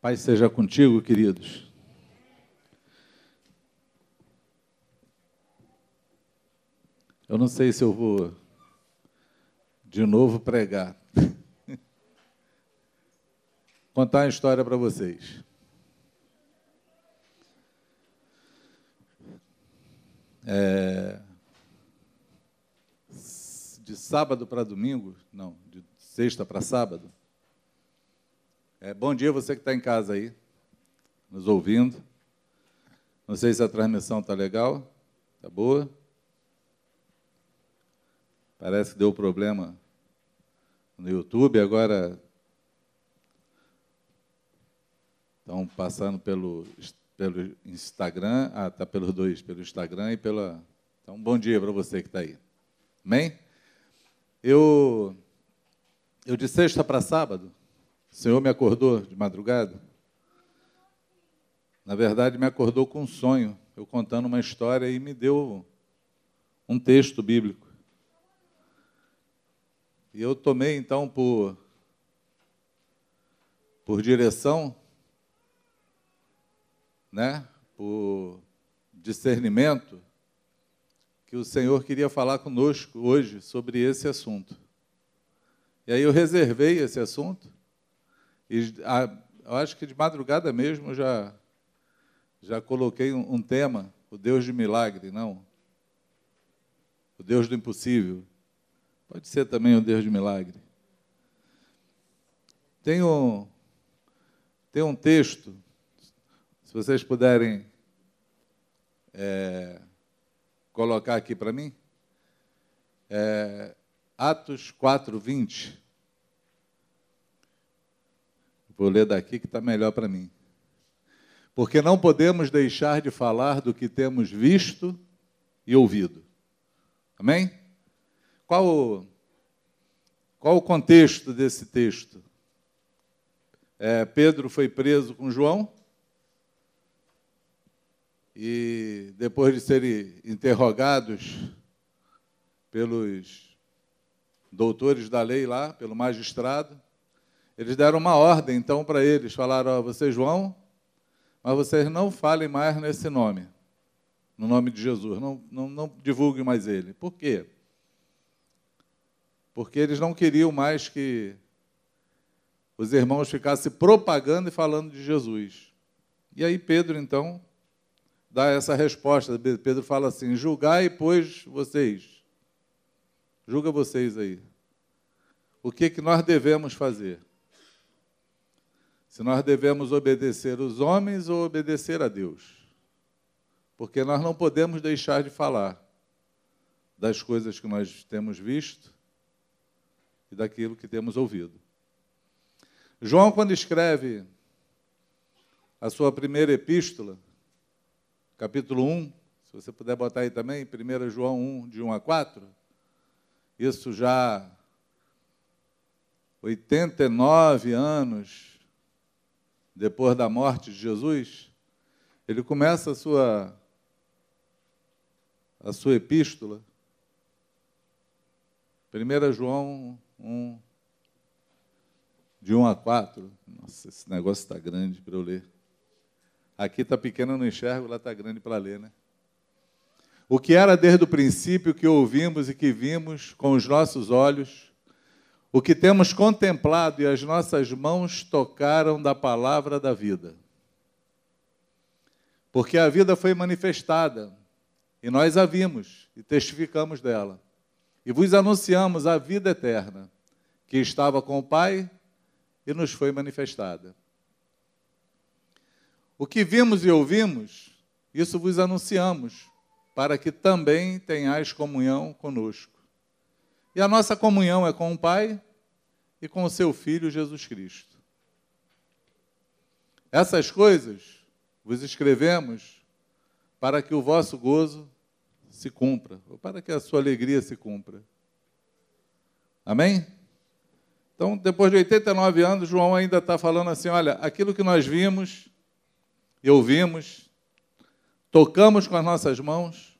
Pai seja contigo, queridos. Eu não sei se eu vou de novo pregar. Contar uma história para vocês. É, de sábado para domingo, não, de sexta para sábado. É, bom dia você que está em casa aí, nos ouvindo. Não sei se a transmissão está legal, está boa. Parece que deu problema no YouTube, agora estão passando pelo pelo Instagram, ah, tá pelos dois, pelo Instagram e pela. Então, bom dia para você que está aí. Amém? Eu, eu de sexta para sábado, o Senhor me acordou de madrugada. Na verdade, me acordou com um sonho, eu contando uma história e me deu um texto bíblico. E eu tomei então por, por direção né, por discernimento, que o Senhor queria falar conosco hoje sobre esse assunto. E aí eu reservei esse assunto, e a, eu acho que de madrugada mesmo já, já coloquei um, um tema, o Deus de milagre, não. O Deus do impossível. Pode ser também o Deus de milagre. Tem um, tem um texto vocês puderem é, colocar aqui para mim, é, Atos 4, 20. Vou ler daqui que está melhor para mim. Porque não podemos deixar de falar do que temos visto e ouvido. Amém? Qual o, qual o contexto desse texto? É, Pedro foi preso com João e depois de serem interrogados pelos doutores da lei lá, pelo magistrado, eles deram uma ordem então para eles, falaram: oh, vocês vão, mas vocês não falem mais nesse nome, no nome de Jesus, não, não, não divulguem mais ele. Por quê? Porque eles não queriam mais que os irmãos ficassem propagando e falando de Jesus. E aí Pedro, então, dá essa resposta. Pedro fala assim: julgai, pois, vocês. Julga vocês aí. O que, que nós devemos fazer? Se nós devemos obedecer os homens ou obedecer a Deus? Porque nós não podemos deixar de falar das coisas que nós temos visto e daquilo que temos ouvido. João, quando escreve a sua primeira epístola, capítulo 1, se você puder botar aí também, 1 João 1, de 1 a 4. Isso já 89 anos depois da morte de Jesus, ele começa a sua a sua epístola. 1 João 1, de 1 a 4. Nossa, esse negócio está grande para eu ler. Aqui está pequeno, eu não enxergo, lá está grande para ler, né? O que era desde o princípio que ouvimos e que vimos com os nossos olhos, o que temos contemplado e as nossas mãos tocaram da palavra da vida. Porque a vida foi manifestada, e nós a vimos e testificamos dela. E vos anunciamos a vida eterna, que estava com o Pai e nos foi manifestada. O que vimos e ouvimos, isso vos anunciamos, para que também tenhais comunhão conosco. E a nossa comunhão é com o Pai e com o seu Filho Jesus Cristo. Essas coisas vos escrevemos para que o vosso gozo se cumpra, ou para que a sua alegria se cumpra. Amém? Então, depois de 89 anos, João ainda está falando assim: olha, aquilo que nós vimos e ouvimos, tocamos com as nossas mãos.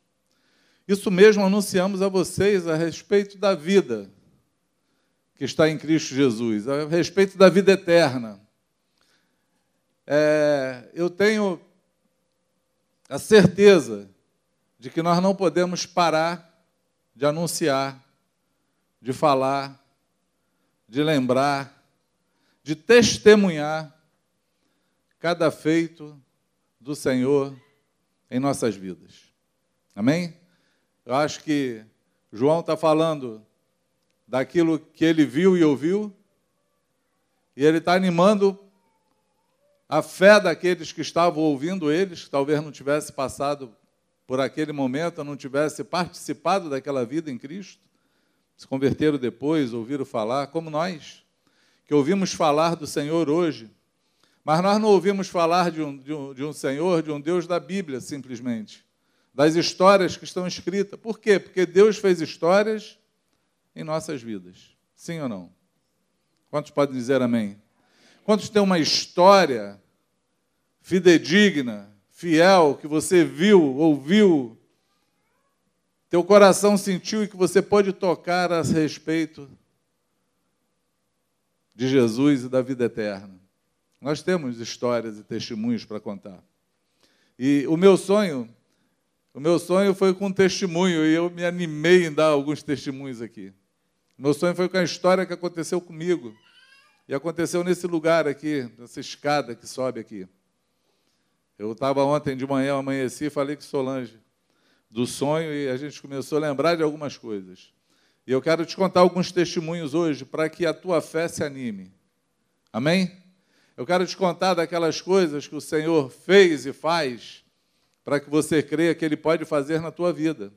Isso mesmo anunciamos a vocês a respeito da vida que está em Cristo Jesus, a respeito da vida eterna. é, eu tenho a certeza de que nós não podemos parar de anunciar, de falar, de lembrar, de testemunhar cada feito do Senhor em nossas vidas. Amém? Eu acho que João está falando daquilo que ele viu e ouviu, e ele está animando a fé daqueles que estavam ouvindo eles, que talvez não tivesse passado por aquele momento, não tivesse participado daquela vida em Cristo, se converteram depois, ouviram falar, como nós, que ouvimos falar do Senhor hoje, mas nós não ouvimos falar de um, de um, de um Senhor, de um Deus da Bíblia, simplesmente, das histórias que estão escritas. Por quê? Porque Deus fez histórias em nossas vidas. Sim ou não? Quantos podem dizer amém? Quantos têm uma história fidedigna, fiel, que você viu, ouviu, teu coração sentiu e que você pode tocar a respeito de Jesus e da vida eterna? Nós temos histórias e testemunhos para contar. E o meu sonho, o meu sonho foi com um testemunho e eu me animei em dar alguns testemunhos aqui. Meu sonho foi com a história que aconteceu comigo. E aconteceu nesse lugar aqui, nessa escada que sobe aqui. Eu estava ontem de manhã, amanheci e falei com Solange do sonho e a gente começou a lembrar de algumas coisas. E eu quero te contar alguns testemunhos hoje para que a tua fé se anime. Amém? Eu quero te contar daquelas coisas que o Senhor fez e faz para que você creia que Ele pode fazer na tua vida.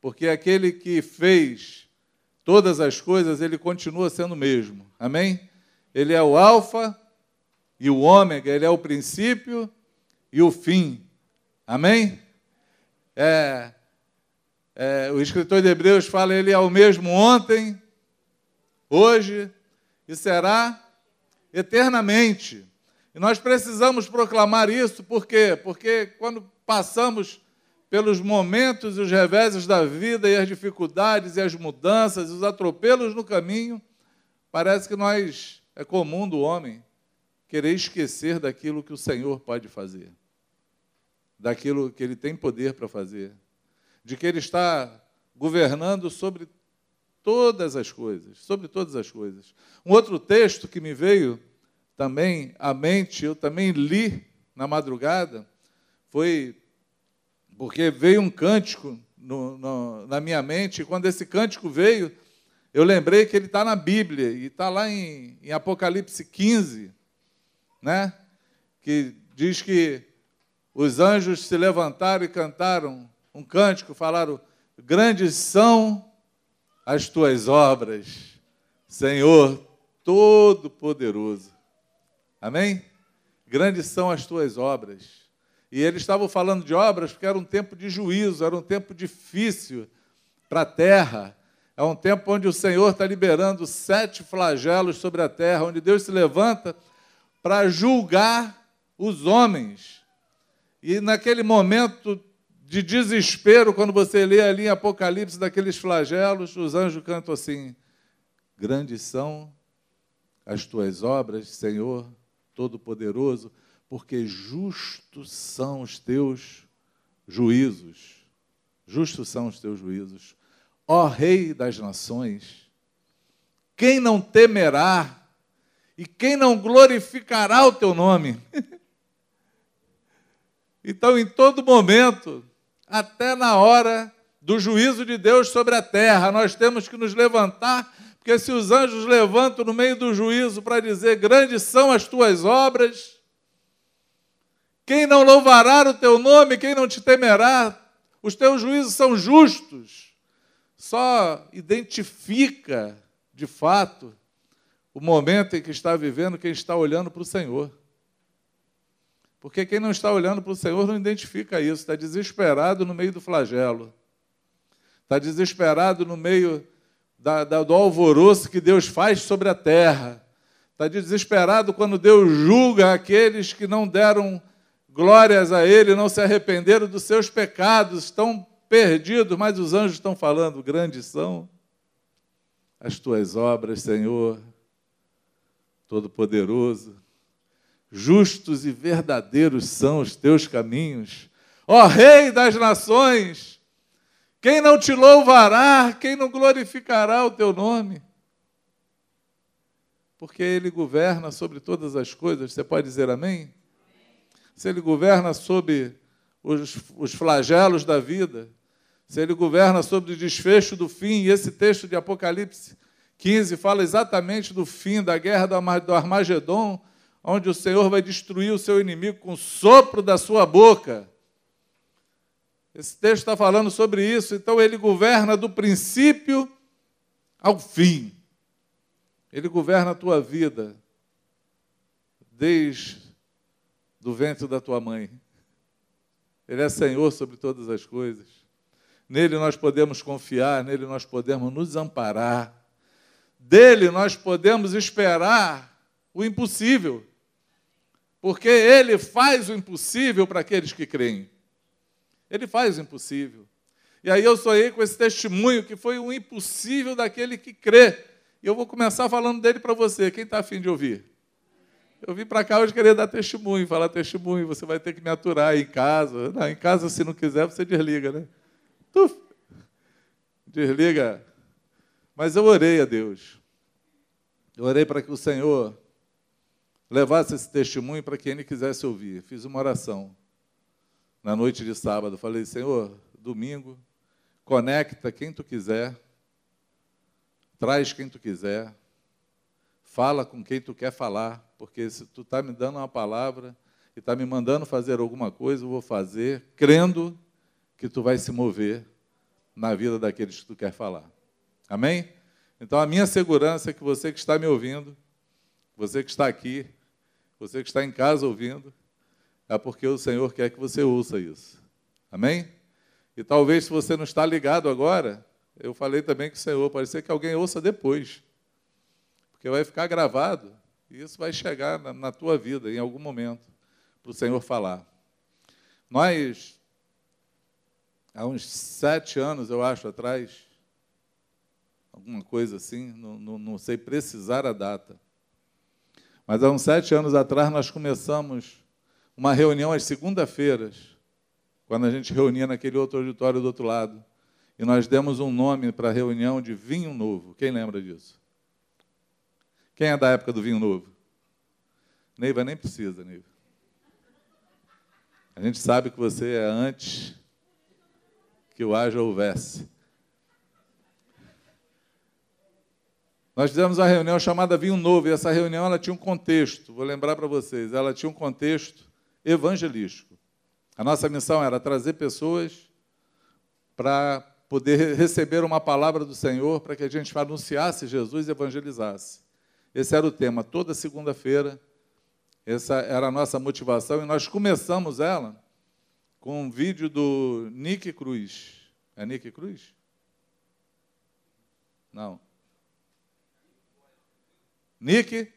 Porque aquele que fez todas as coisas, Ele continua sendo o mesmo. Amém? Ele é o Alfa e o Ômega, ele é o princípio e o fim. Amém? É, é, o escritor de Hebreus fala, ele é o mesmo ontem, hoje e será eternamente. E nós precisamos proclamar isso, por quê? Porque quando passamos pelos momentos e os reveses da vida e as dificuldades e as mudanças, os atropelos no caminho, parece que nós é comum do homem querer esquecer daquilo que o Senhor pode fazer, daquilo que ele tem poder para fazer, de que ele está governando sobre todas as coisas, sobre todas as coisas. Um outro texto que me veio também à mente, eu também li na madrugada, foi porque veio um cântico no, no, na minha mente, e quando esse cântico veio, eu lembrei que ele está na Bíblia, e está lá em, em, Apocalipse 15, né? que diz que os anjos se levantaram e cantaram um cântico, falaram: Grandes são as tuas obras, Senhor Todo-Poderoso. Amém? Grandes são as tuas obras. E eles estavam falando de obras porque era um tempo de juízo, era um tempo difícil para a terra é um tempo onde o Senhor está liberando sete flagelos sobre a terra, onde Deus se levanta para julgar os homens. E naquele momento de desespero, quando você lê ali em Apocalipse daqueles flagelos, os anjos cantam assim: Grandes são as tuas obras, Senhor Todo-Poderoso, porque justos são os teus juízos. Justos são os teus juízos ó Rei das nações, quem não temerá e quem não glorificará o teu nome? então, em todo momento, até na hora do juízo de Deus sobre a terra, nós temos que nos levantar, porque se os anjos levantam no meio do juízo para dizer: Grandes são as tuas obras, quem não louvará o teu nome, quem não te temerá, os teus juízos são justos. Só identifica, de fato, o momento em que está vivendo quem está olhando para o Senhor. Porque quem não está olhando para o Senhor não identifica isso, está desesperado no meio do flagelo, está desesperado no meio da, da, do alvoroço que Deus faz sobre a terra, está desesperado quando Deus julga aqueles que não deram glórias a Ele, não se arrependeram dos seus pecados, estão perdidos, mas os anjos estão falando: grandes são as tuas obras, Senhor Todo-Poderoso. Justos e verdadeiros são os teus caminhos. Ó Rei das nações, quem não te louvará, quem não glorificará o teu nome? Porque Ele governa sobre todas as coisas. Você pode dizer amém? Se Ele governa sobre os, os flagelos da vida, se Ele governa sobre o desfecho do fim, e esse texto de Apocalipse 15 fala exatamente do fim da guerra do Armagedon, onde o Senhor vai destruir o seu inimigo com o sopro da sua boca. Esse texto está falando sobre isso, então ele governa do princípio ao fim. Ele governa a tua vida desde do ventre da tua mãe. Ele é Senhor sobre todas as coisas. Nele nós podemos confiar, nele nós podemos nos amparar. Dele nós podemos esperar o impossível porque ele faz o impossível para aqueles que creem. Ele faz o impossível. E aí eu sonhei com esse testemunho que foi o impossível daquele que crê. E eu vou começar falando dele para você. Quem está afim de ouvir? Eu vim para cá hoje querer dar testemunho, falar testemunho. Você vai ter que me aturar aí em casa. Não, em casa, se não quiser, você desliga, né? Tuf. Desliga. Mas eu orei a Deus. Eu orei para que o Senhor levasse esse testemunho para quem ele quisesse ouvir. Fiz uma oração na noite de sábado. Falei, Senhor, domingo, conecta quem tu quiser, traz quem tu quiser, fala com quem tu quer falar, porque se tu está me dando uma palavra e está me mandando fazer alguma coisa, eu vou fazer, crendo que tu vai se mover na vida daqueles que tu quer falar. Amém? Então, a minha segurança é que você que está me ouvindo, você que está aqui, você que está em casa ouvindo, é porque o Senhor quer que você ouça isso. Amém? E talvez se você não está ligado agora, eu falei também que o Senhor, pode ser que alguém ouça depois. Porque vai ficar gravado e isso vai chegar na, na tua vida em algum momento para o Senhor falar. Nós, há uns sete anos, eu acho, atrás, alguma coisa assim, não, não, não sei precisar a data, mas há uns sete anos atrás nós começamos uma reunião às segunda-feiras, quando a gente reunia naquele outro auditório do outro lado. E nós demos um nome para a reunião de vinho novo. Quem lembra disso? Quem é da época do vinho novo? Neiva nem precisa, Neiva. A gente sabe que você é antes que o haja houvesse. Nós fizemos uma reunião chamada Vinho Novo, e essa reunião ela tinha um contexto, vou lembrar para vocês, ela tinha um contexto evangelístico. A nossa missão era trazer pessoas para poder receber uma palavra do Senhor, para que a gente anunciasse Jesus e evangelizasse. Esse era o tema, toda segunda-feira, essa era a nossa motivação, e nós começamos ela com um vídeo do Nick Cruz. É Nick Cruz? Não. Nick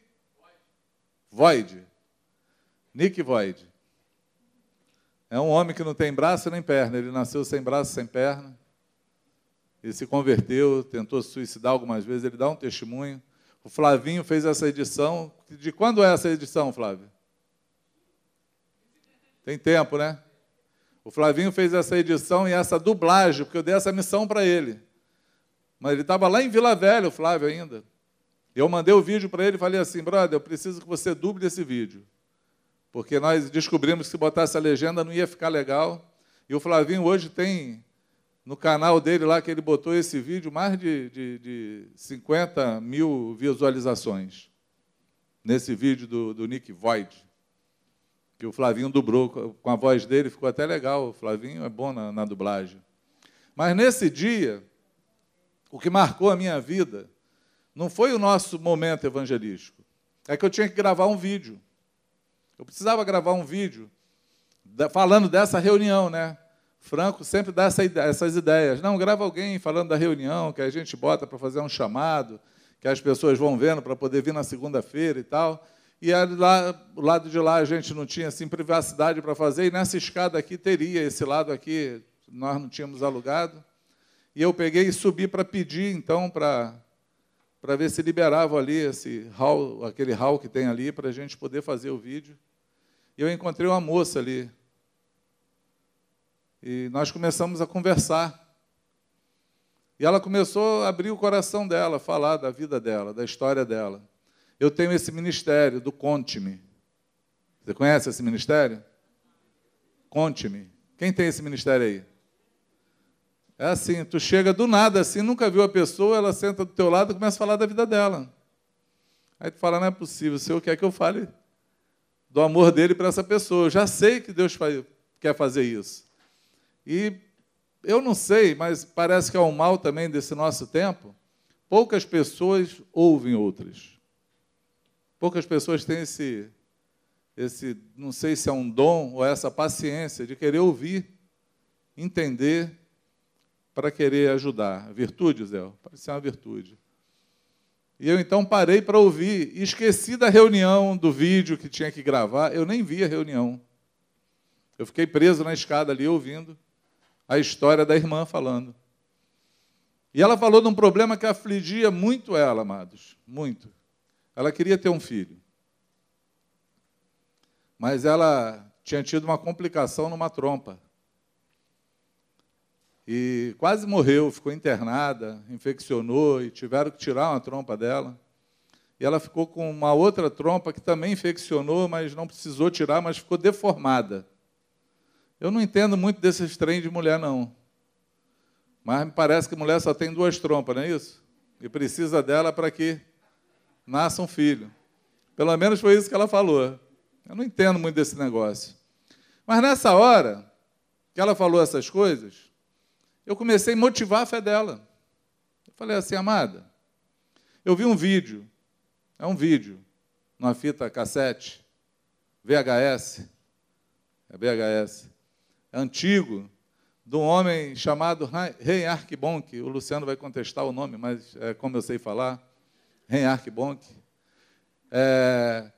Void. Nick Void. É um homem que não tem braço nem perna. Ele nasceu sem braço, sem perna. Ele se converteu, tentou se suicidar algumas vezes. Ele dá um testemunho. O Flavinho fez essa edição. De quando é essa edição, Flávio? Tem tempo, né? O Flavinho fez essa edição e essa dublagem, porque eu dei essa missão para ele. Mas ele estava lá em Vila Velha, o Flávio ainda. Eu mandei o vídeo para ele e falei assim, brother, eu preciso que você duble esse vídeo. Porque nós descobrimos que se botasse a legenda não ia ficar legal. E o Flavinho hoje tem no canal dele lá que ele botou esse vídeo mais de, de, de 50 mil visualizações. Nesse vídeo do, do Nick Void. Que o Flavinho dublou com a voz dele, ficou até legal. O Flavinho é bom na, na dublagem. Mas nesse dia, o que marcou a minha vida não foi o nosso momento evangelístico. É que eu tinha que gravar um vídeo. Eu precisava gravar um vídeo falando dessa reunião, né? Franco sempre dá essa, essas ideias. Não, grava alguém falando da reunião, que a gente bota para fazer um chamado, que as pessoas vão vendo para poder vir na segunda-feira e tal. E lá, o lado de lá a gente não tinha assim, privacidade para fazer, e nessa escada aqui teria, esse lado aqui nós não tínhamos alugado. E eu peguei e subi para pedir, então, para para ver se liberava ali esse hall, aquele hall que tem ali para a gente poder fazer o vídeo. E eu encontrei uma moça ali. E nós começamos a conversar. E ela começou a abrir o coração dela, falar da vida dela, da história dela. Eu tenho esse ministério do Conte-me. Você conhece esse ministério? Conte-me. Quem tem esse ministério aí? É assim, tu chega do nada assim, nunca viu a pessoa, ela senta do teu lado e começa a falar da vida dela. Aí tu fala, não é possível, o Senhor quer que eu fale do amor dele para essa pessoa. Eu já sei que Deus quer fazer isso. E eu não sei, mas parece que é um mal também desse nosso tempo. Poucas pessoas ouvem outras. Poucas pessoas têm esse, esse, não sei se é um dom ou essa paciência de querer ouvir, entender para querer ajudar. Virtude, Zé? Parece ser uma virtude. E eu então parei para ouvir e esqueci da reunião, do vídeo que tinha que gravar. Eu nem vi a reunião. Eu fiquei preso na escada ali ouvindo a história da irmã falando. E ela falou de um problema que afligia muito ela, amados, muito. Ela queria ter um filho. Mas ela tinha tido uma complicação numa trompa e quase morreu, ficou internada, infeccionou e tiveram que tirar uma trompa dela. E ela ficou com uma outra trompa que também infeccionou, mas não precisou tirar, mas ficou deformada. Eu não entendo muito desses trem de mulher, não. Mas me parece que mulher só tem duas trompas, não é isso? E precisa dela para que nasça um filho. Pelo menos foi isso que ela falou. Eu não entendo muito desse negócio. Mas nessa hora que ela falou essas coisas, eu comecei a motivar a fé dela. Eu falei assim, amada, eu vi um vídeo, é um vídeo, numa fita cassete, VHS, é VHS, antigo, de um homem chamado Rei Arquibonque, o Luciano vai contestar o nome, mas é como eu sei falar, Rei Arquibonque. É,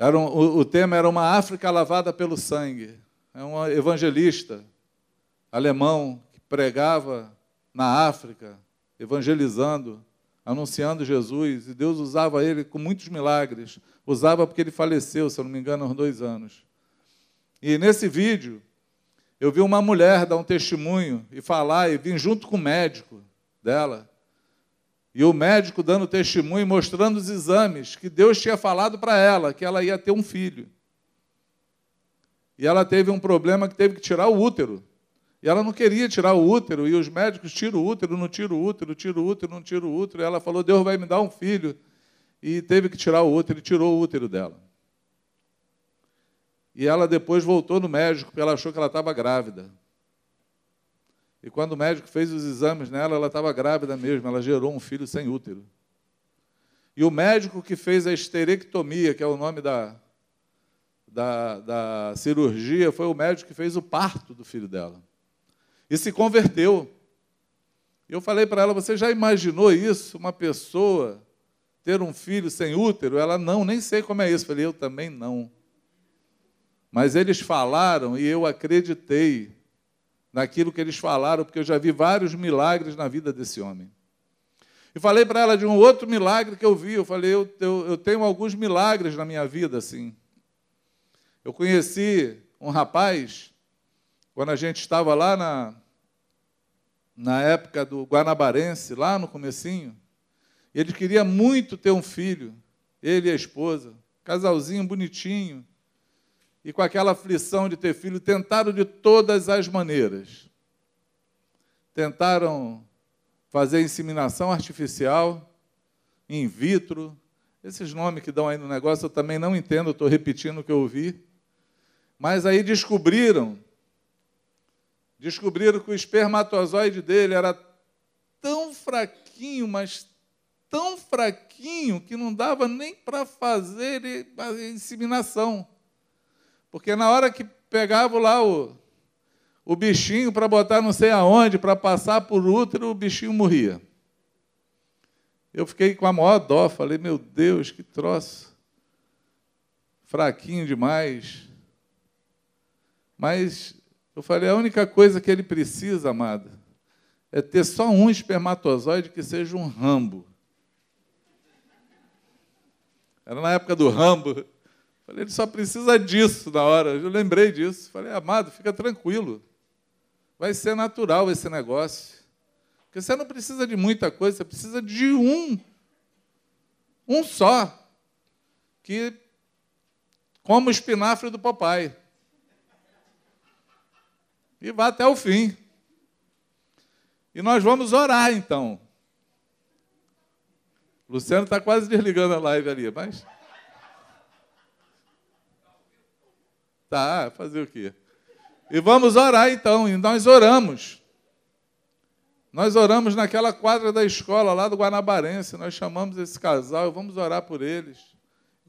um, o, o tema era uma África lavada pelo sangue. É um evangelista alemão pregava na África, evangelizando, anunciando Jesus, e Deus usava ele com muitos milagres. Usava porque ele faleceu, se eu não me engano, há dois anos. E nesse vídeo, eu vi uma mulher dar um testemunho e falar, e vim junto com o médico dela. E o médico dando testemunho, mostrando os exames que Deus tinha falado para ela, que ela ia ter um filho. E ela teve um problema que teve que tirar o útero. E ela não queria tirar o útero, e os médicos tiram o útero, não tiram o útero, tiram o útero, não tiram o útero. E ela falou: Deus vai me dar um filho. E teve que tirar o útero, e tirou o útero dela. E ela depois voltou no médico, porque ela achou que ela estava grávida. E quando o médico fez os exames nela, ela estava grávida mesmo, ela gerou um filho sem útero. E o médico que fez a esterectomia, que é o nome da, da, da cirurgia, foi o médico que fez o parto do filho dela e se converteu. Eu falei para ela: Você já imaginou isso? Uma pessoa ter um filho sem útero? Ela não, nem sei como é isso. Eu falei: Eu também não. Mas eles falaram e eu acreditei naquilo que eles falaram, porque eu já vi vários milagres na vida desse homem. E falei para ela de um outro milagre que eu vi. Eu falei: eu, eu, eu tenho alguns milagres na minha vida, assim. Eu conheci um rapaz, quando a gente estava lá na, na época do Guanabarense, lá no comecinho, ele queria muito ter um filho, ele e a esposa, casalzinho bonitinho, e com aquela aflição de ter filho, tentaram de todas as maneiras. Tentaram fazer inseminação artificial, in vitro, esses nomes que dão aí no negócio eu também não entendo, estou repetindo o que eu ouvi. Mas aí descobriram descobriram que o espermatozoide dele era tão fraquinho, mas tão fraquinho, que não dava nem para fazer inseminação. Porque na hora que pegava lá o, o bichinho para botar não sei aonde, para passar por útero, o bichinho morria. Eu fiquei com a maior dó, falei, meu Deus, que troço. Fraquinho demais. Mas eu falei, a única coisa que ele precisa, amada, é ter só um espermatozoide que seja um rambo. Era na época do Rambo. Falei, ele só precisa disso na hora. Eu lembrei disso. Falei, amado, fica tranquilo. Vai ser natural esse negócio. Porque você não precisa de muita coisa, você precisa de um. Um só. Que como o espinafre do papai. E vá até o fim. E nós vamos orar então. Luciano está quase desligando a live ali, mas. Tá, fazer o quê? E vamos orar então, e nós oramos. Nós oramos naquela quadra da escola lá do Guanabarense, nós chamamos esse casal e vamos orar por eles.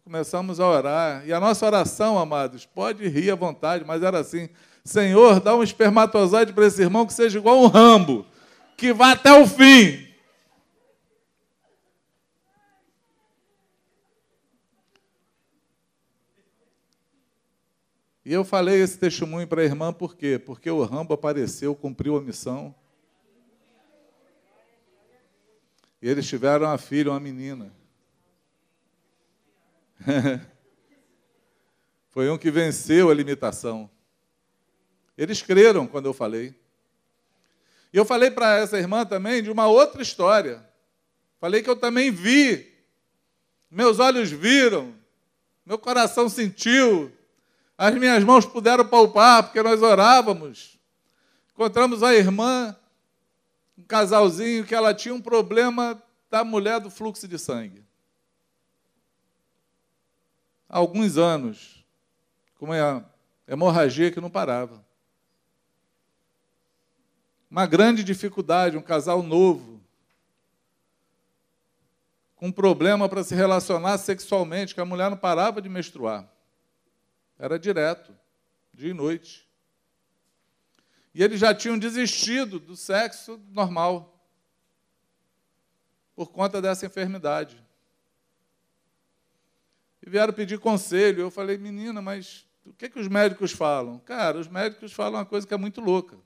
Começamos a orar. E a nossa oração, amados, pode rir à vontade, mas era assim: Senhor, dá um espermatozoide para esse irmão que seja igual um rambo, que vá até o fim. E eu falei esse testemunho para a irmã por quê? Porque o Rambo apareceu, cumpriu a missão. E eles tiveram uma filha, uma menina. Foi um que venceu a limitação. Eles creram quando eu falei. E eu falei para essa irmã também de uma outra história. Falei que eu também vi. Meus olhos viram. Meu coração sentiu. As minhas mãos puderam palpar, porque nós orávamos. Encontramos a irmã, um casalzinho, que ela tinha um problema da mulher do fluxo de sangue. Há alguns anos, com uma hemorragia que não parava. Uma grande dificuldade, um casal novo, com um problema para se relacionar sexualmente, que a mulher não parava de menstruar. Era direto, dia e noite. E eles já tinham desistido do sexo normal por conta dessa enfermidade. E vieram pedir conselho. Eu falei, menina, mas o que, que os médicos falam? Cara, os médicos falam uma coisa que é muito louca.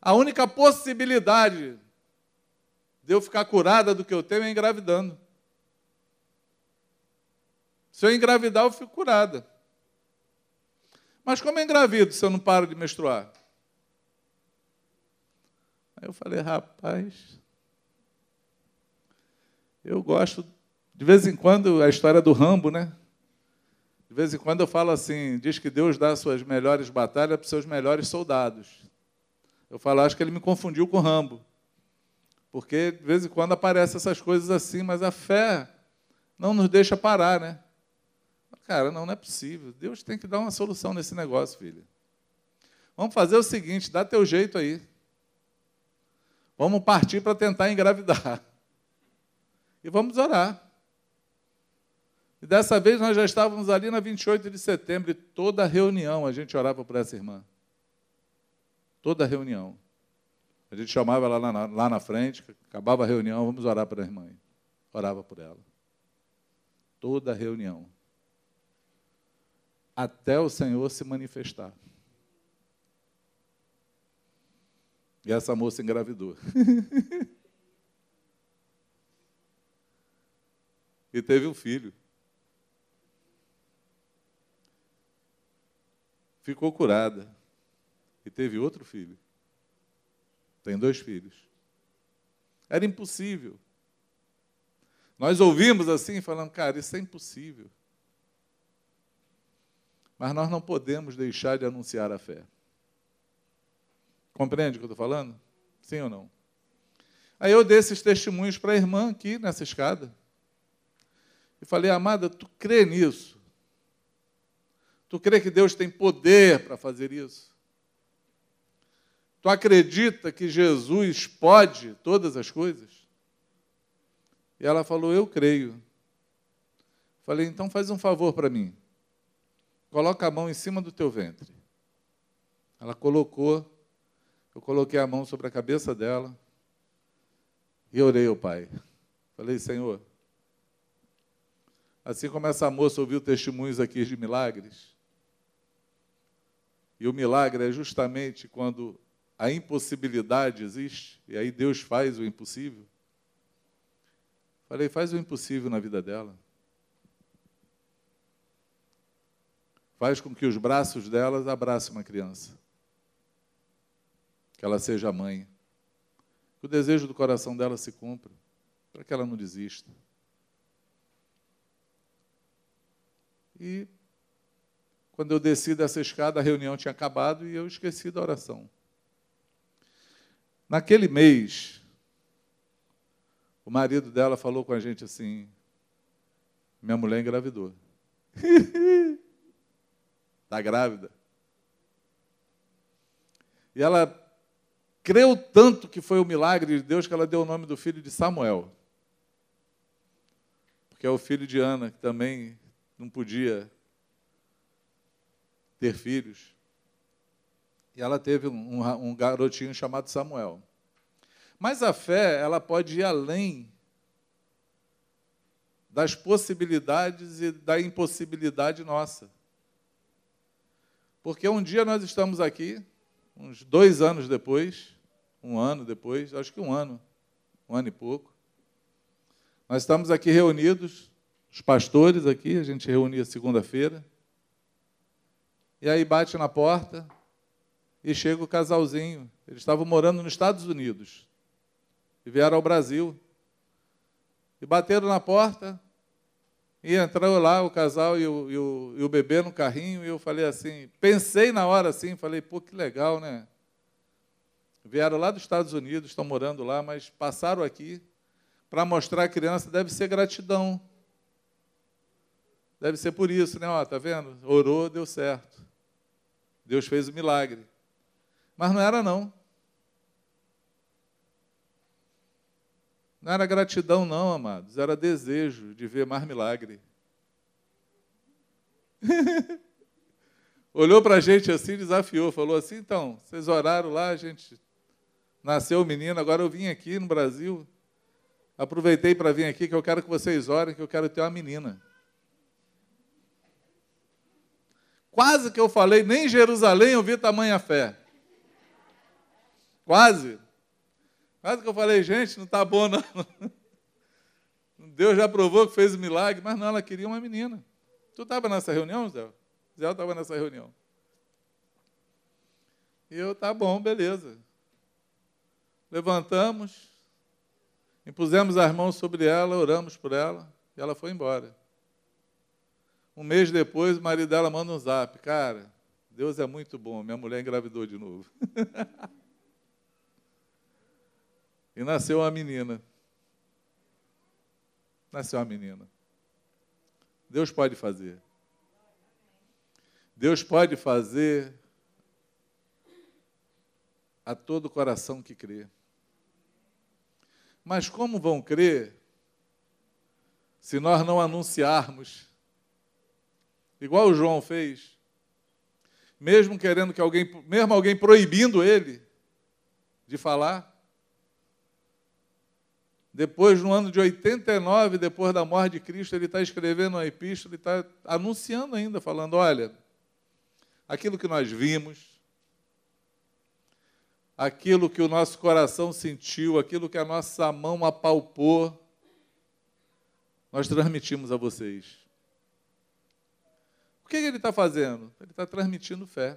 A única possibilidade de eu ficar curada do que eu tenho é engravidando. Se eu engravidar, eu fico curada. Mas como é engravido se eu não paro de menstruar? Aí eu falei, rapaz, eu gosto, de vez em quando, a história do Rambo, né? De vez em quando eu falo assim, diz que Deus dá suas melhores batalhas para os seus melhores soldados. Eu falo, acho que ele me confundiu com o Rambo. Porque de vez em quando aparecem essas coisas assim, mas a fé não nos deixa parar, né? Cara, não, não é possível. Deus tem que dar uma solução nesse negócio, filho. Vamos fazer o seguinte: dá teu jeito aí. Vamos partir para tentar engravidar. E vamos orar. E dessa vez nós já estávamos ali na 28 de setembro e toda reunião a gente orava por essa irmã. Toda reunião. A gente chamava ela lá na, lá na frente, acabava a reunião, vamos orar para a irmã. Orava por ela. Toda reunião até o Senhor se manifestar. E essa moça engravidou. e teve um filho. Ficou curada. E teve outro filho. Tem dois filhos. Era impossível. Nós ouvimos assim, falando, cara, isso é impossível. Mas nós não podemos deixar de anunciar a fé. Compreende o que eu estou falando? Sim ou não? Aí eu dei esses testemunhos para a irmã aqui nessa escada. E falei, amada, tu crê nisso? Tu crê que Deus tem poder para fazer isso? Tu acredita que Jesus pode todas as coisas? E ela falou, eu creio. Falei, então faz um favor para mim. Coloca a mão em cima do teu ventre. Ela colocou, eu coloquei a mão sobre a cabeça dela e orei ao Pai. Falei, Senhor, assim como essa moça ouviu testemunhos aqui de milagres, e o milagre é justamente quando a impossibilidade existe, e aí Deus faz o impossível. Falei, faz o impossível na vida dela. Faz com que os braços delas abracem uma criança. Que ela seja mãe. Que o desejo do coração dela se cumpra, para que ela não desista. E quando eu desci dessa escada, a reunião tinha acabado e eu esqueci da oração. Naquele mês, o marido dela falou com a gente assim: minha mulher engravidou. Está grávida. E ela creu tanto que foi o milagre de Deus que ela deu o nome do filho de Samuel. Porque é o filho de Ana, que também não podia ter filhos. E ela teve um, um, garotinho chamado Samuel. Mas a fé, ela pode ir além das possibilidades e da impossibilidade nossa. Porque um dia nós estamos aqui, uns dois anos depois, um ano depois, acho que um ano, um ano e pouco, nós estamos aqui reunidos, os pastores aqui, a gente reunia segunda-feira, e aí bate na porta e chega o casalzinho. Eles estavam morando nos Estados Unidos e vieram ao Brasil. E bateram na porta e entrou lá o casal e o, e o, e o bebê no carrinho. E eu falei assim, pensei na hora assim, falei, pô, que legal, né? Vieram lá dos Estados Unidos, estão morando lá, mas passaram aqui para mostrar à criança, deve ser gratidão. Deve ser por isso, né? Ó, tá vendo? Orou, deu certo. Deus fez o milagre. Mas não era, não. Não era gratidão, não, amados. Era desejo de ver mais milagre. Olhou para a gente assim, desafiou, falou assim: então, vocês oraram lá, a gente nasceu o menino, agora eu vim aqui no Brasil, aproveitei para vir aqui, que eu quero que vocês orem, que eu quero ter uma menina. Quase que eu falei, nem em Jerusalém eu vi tamanha fé. Quase. Quase que eu falei, gente, não está bom não. Deus já provou que fez o milagre, mas não, ela queria uma menina. Tu estava nessa reunião, Zé? Zé estava nessa reunião. E eu, tá bom, beleza. Levantamos, impusemos as mãos sobre ela, oramos por ela, e ela foi embora. Um mês depois, o marido dela manda um zap. Cara, Deus é muito bom, minha mulher engravidou de novo. e nasceu uma menina. Nasceu uma menina. Deus pode fazer. Deus pode fazer a todo coração que crê. Mas como vão crer se nós não anunciarmos igual o João fez, mesmo querendo que alguém, mesmo alguém proibindo ele de falar. Depois, no ano de 89, depois da morte de Cristo, ele está escrevendo uma epístola, ele está anunciando ainda, falando: olha, aquilo que nós vimos, aquilo que o nosso coração sentiu, aquilo que a nossa mão apalpou, nós transmitimos a vocês. O que ele está fazendo? Ele está transmitindo fé.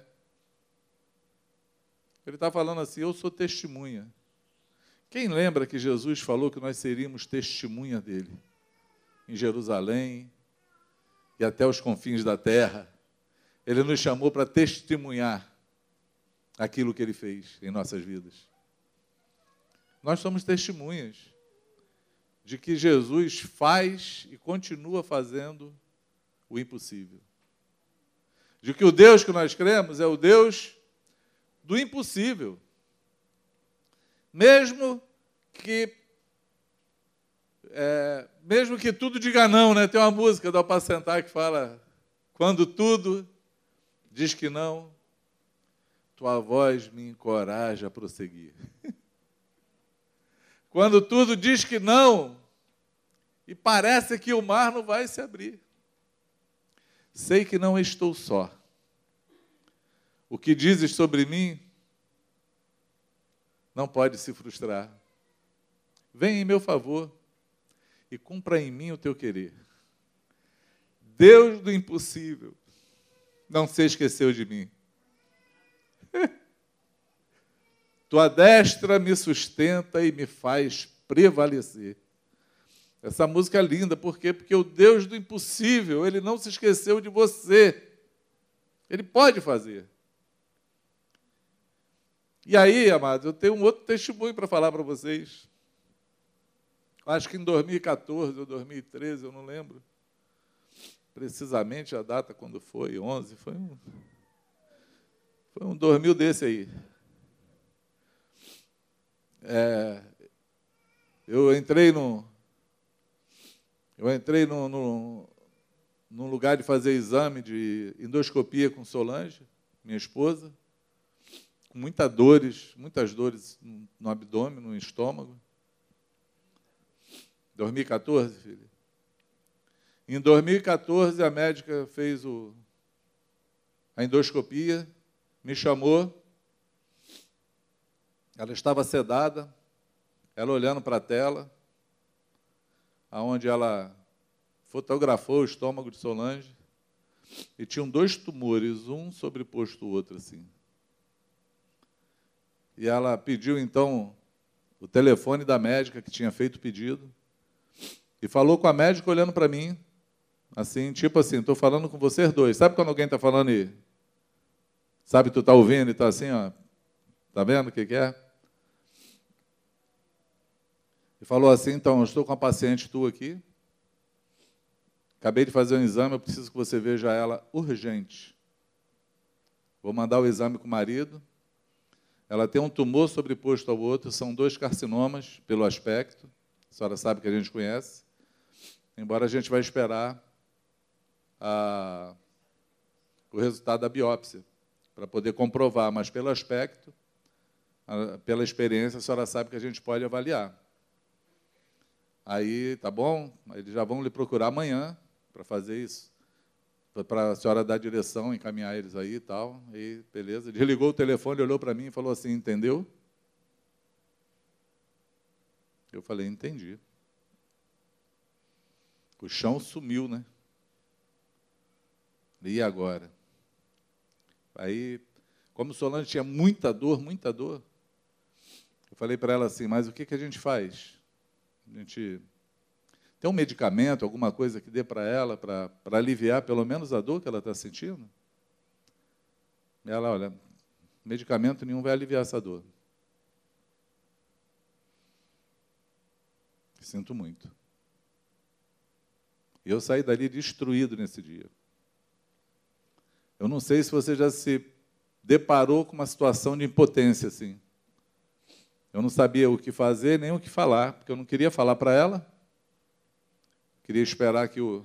Ele está falando assim: Eu sou testemunha. Quem lembra que Jesus falou que nós seríamos testemunha dele? Em Jerusalém e até os confins da terra. Ele nos chamou para testemunhar aquilo que ele fez em nossas vidas. Nós somos testemunhas de que Jesus faz e continua fazendo o impossível de que o Deus que nós cremos é o Deus do impossível. Mesmo que é, mesmo que tudo diga não, né? Tem uma música do Apacentar que fala: quando tudo diz que não, tua voz me encoraja a prosseguir. quando tudo diz que não, e parece que o mar não vai se abrir. Sei que não estou só. O que dizes sobre mim não pode se frustrar. Vem em meu favor e cumpra em mim o teu querer. Deus do impossível, não se esqueceu de mim. Tua destra me sustenta e me faz prevalecer. Essa música é linda, por quê? Porque o Deus do impossível, ele não se esqueceu de você. Ele pode fazer. E aí, amados, eu tenho um outro testemunho para falar para vocês. Acho que em 2014 ou 2013, eu não lembro precisamente a data quando foi, 11, foi um, foi um dormil desse aí. É, eu entrei no, eu entrei no, no, num lugar de fazer exame de endoscopia com Solange, minha esposa, com muitas dores, muitas dores no abdômen, no estômago. 2014, filho. Em 2014, a médica fez o, a endoscopia, me chamou. Ela estava sedada, ela olhando para a tela, aonde ela fotografou o estômago de Solange, e tinham dois tumores, um sobreposto o outro, assim. E ela pediu, então, o telefone da médica que tinha feito o pedido, e falou com a médica olhando para mim, Assim, tipo assim, estou falando com vocês dois. Sabe quando alguém está falando e. Sabe, tu está ouvindo e está assim, ó. Está vendo o que, que é? E falou assim: então, estou com a paciente tua aqui. Acabei de fazer um exame, eu preciso que você veja ela urgente. Vou mandar o exame com o marido. Ela tem um tumor sobreposto ao outro, são dois carcinomas, pelo aspecto. A senhora sabe que a gente conhece. Embora a gente vai esperar a, o resultado da biópsia, para poder comprovar, mas pelo aspecto, a, pela experiência, a senhora sabe que a gente pode avaliar. Aí, tá bom? Eles já vão lhe procurar amanhã para fazer isso. Para a senhora dar direção, encaminhar eles aí e tal. E beleza. Desligou o telefone, olhou para mim e falou assim: Entendeu? Eu falei: Entendi. O chão sumiu, né? E agora? Aí, como Solange tinha muita dor, muita dor, eu falei para ela assim: mas o que, que a gente faz? A gente tem um medicamento, alguma coisa que dê para ela, para aliviar pelo menos a dor que ela está sentindo? Ela, olha, medicamento nenhum vai aliviar essa dor. Sinto muito. E eu saí dali destruído nesse dia. Eu não sei se você já se deparou com uma situação de impotência assim. Eu não sabia o que fazer nem o que falar, porque eu não queria falar para ela. Queria esperar que o,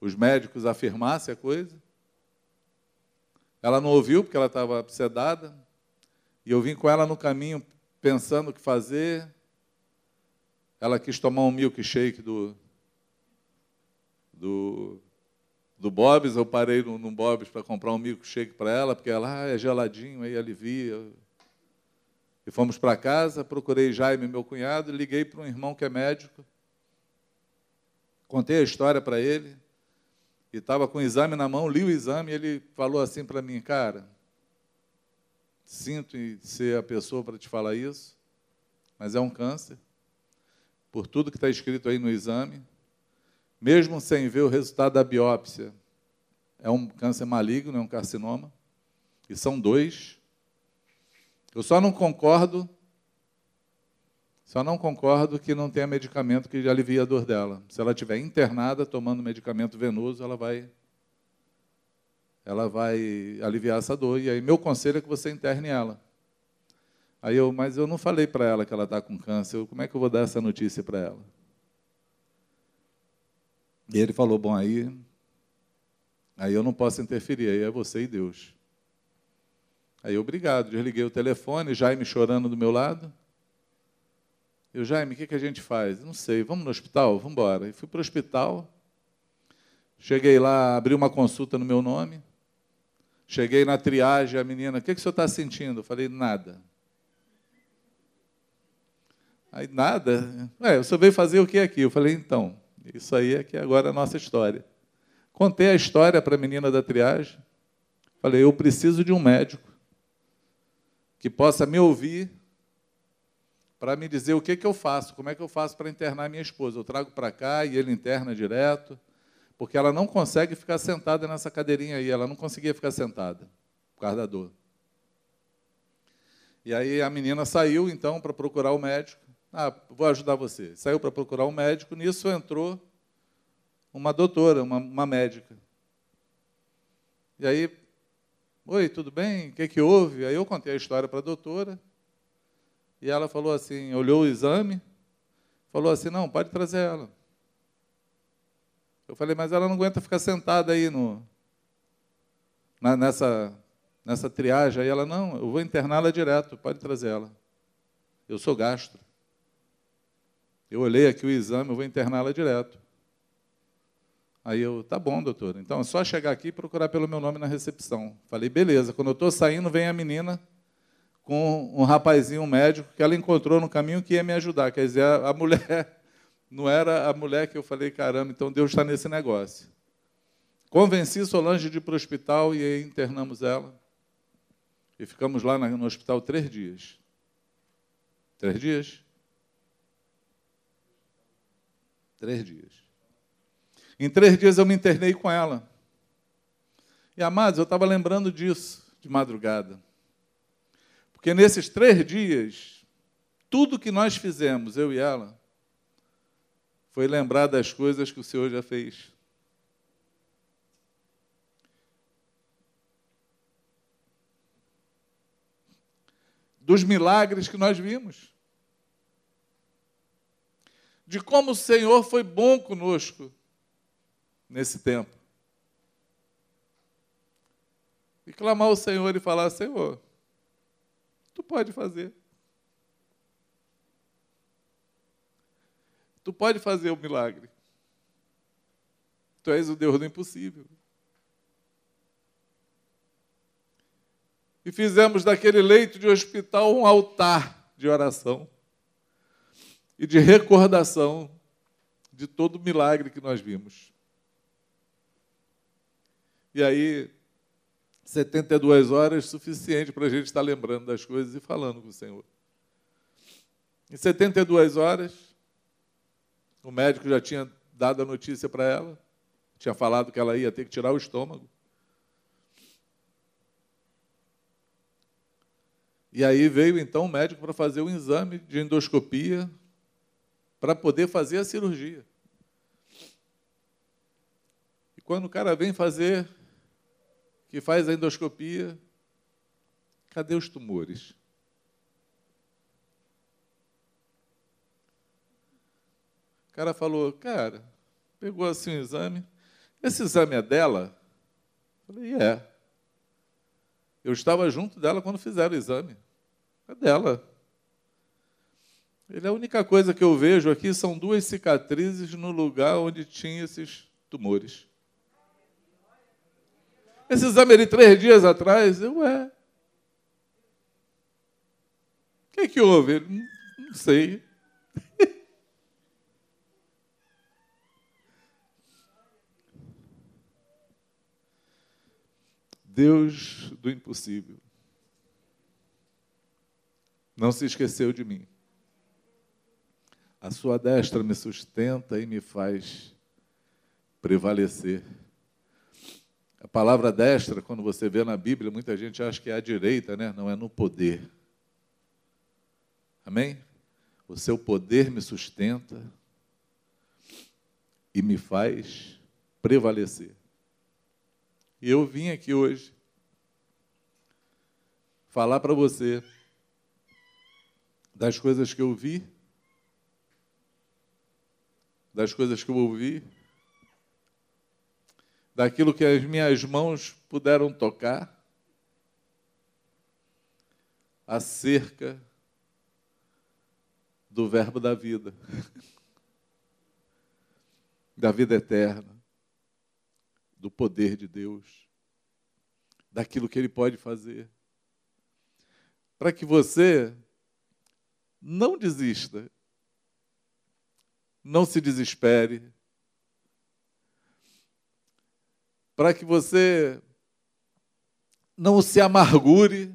os médicos afirmassem a coisa. Ela não ouviu porque ela estava sedada. E eu vim com ela no caminho pensando o que fazer. Ela quis tomar um milkshake do, do do Bob's, eu parei no, no Bob's para comprar um milkshake para ela, porque ela ah, é geladinho, aí alivia. E fomos para casa, procurei Jaime, meu cunhado, liguei para um irmão que é médico, contei a história para ele, e estava com o exame na mão, li o exame, e ele falou assim para mim, cara, sinto em ser a pessoa para te falar isso, mas é um câncer, por tudo que está escrito aí no exame, mesmo sem ver o resultado da biópsia, é um câncer maligno, é um carcinoma, e são dois. Eu só não concordo, só não concordo que não tenha medicamento que alivie a dor dela. Se ela estiver internada tomando medicamento venoso, ela vai ela vai aliviar essa dor. E aí meu conselho é que você interne ela. Aí eu, mas eu não falei para ela que ela está com câncer. como é que eu vou dar essa notícia para ela? E ele falou: Bom, aí, aí eu não posso interferir, aí é você e Deus. Aí, obrigado, desliguei o telefone, Jaime chorando do meu lado. Eu, Jaime, o que, que a gente faz? Não sei, vamos no hospital? Vamos embora. E fui para o hospital. Cheguei lá, abri uma consulta no meu nome. Cheguei na triagem, a menina, o que, que o senhor está sentindo? Eu falei, nada. Aí, nada? Ué, o senhor veio fazer o que aqui? Eu falei, então, isso aí é que agora é a nossa história. Contei a história para a menina da triagem. Falei, eu preciso de um médico que possa me ouvir para me dizer o que, que eu faço, como é que eu faço para internar minha esposa. Eu trago para cá e ele interna direto, porque ela não consegue ficar sentada nessa cadeirinha aí, ela não conseguia ficar sentada, por causa da dor. E aí a menina saiu, então, para procurar o médico. Ah, vou ajudar você. Saiu para procurar o médico, nisso entrou uma doutora, uma, uma médica. E aí, oi, tudo bem? O que, que houve? Aí eu contei a história para a doutora. E ela falou assim, olhou o exame, falou assim, não, pode trazer ela. Eu falei, mas ela não aguenta ficar sentada aí no, na, nessa, nessa triagem. Aí ela, não, eu vou interná-la direto, pode trazer ela. Eu sou gastro. Eu olhei aqui o exame, eu vou interná-la direto. Aí eu, tá bom, doutor. Então é só chegar aqui e procurar pelo meu nome na recepção. Falei, beleza. Quando eu estou saindo, vem a menina com um rapazinho médico que ela encontrou no caminho que ia me ajudar. Quer dizer, a, a mulher não era a mulher que eu falei, caramba, então Deus está nesse negócio. Convenci Solange de ir para o hospital e aí internamos ela. E ficamos lá no hospital três dias. Três dias? Três dias. Em três dias eu me internei com ela. E, amados, eu estava lembrando disso de madrugada. Porque nesses três dias, tudo que nós fizemos, eu e ela, foi lembrar das coisas que o Senhor já fez. Dos milagres que nós vimos. De como o Senhor foi bom conosco nesse tempo. E clamar ao Senhor e falar: Senhor, tu pode fazer. Tu pode fazer o milagre. Tu és o Deus do impossível. E fizemos daquele leito de hospital um altar de oração e de recordação de todo o milagre que nós vimos. E aí, 72 horas suficiente para a gente estar lembrando das coisas e falando com o Senhor. Em 72 horas, o médico já tinha dado a notícia para ela, tinha falado que ela ia ter que tirar o estômago. E aí veio então o médico para fazer o exame de endoscopia para poder fazer a cirurgia. E quando o cara vem fazer que faz a endoscopia, cadê os tumores? O cara falou, cara, pegou assim o exame, esse exame é dela? Eu falei, é. Eu estava junto dela quando fizeram o exame. É dela. Ele, a única coisa que eu vejo aqui são duas cicatrizes no lugar onde tinha esses tumores. Esse exame de três dias atrás, eu é. O que, é que houve? Ele, não sei. Deus do impossível. Não se esqueceu de mim. A sua destra me sustenta e me faz prevalecer. A palavra destra, quando você vê na Bíblia, muita gente acha que é a direita, né? Não é no poder. Amém? O seu poder me sustenta e me faz prevalecer. E eu vim aqui hoje falar para você das coisas que eu vi, das coisas que eu ouvi, daquilo que as minhas mãos puderam tocar, acerca do Verbo da vida, da vida eterna, do poder de Deus, daquilo que Ele pode fazer, para que você não desista, não se desespere, para que você não se amargure,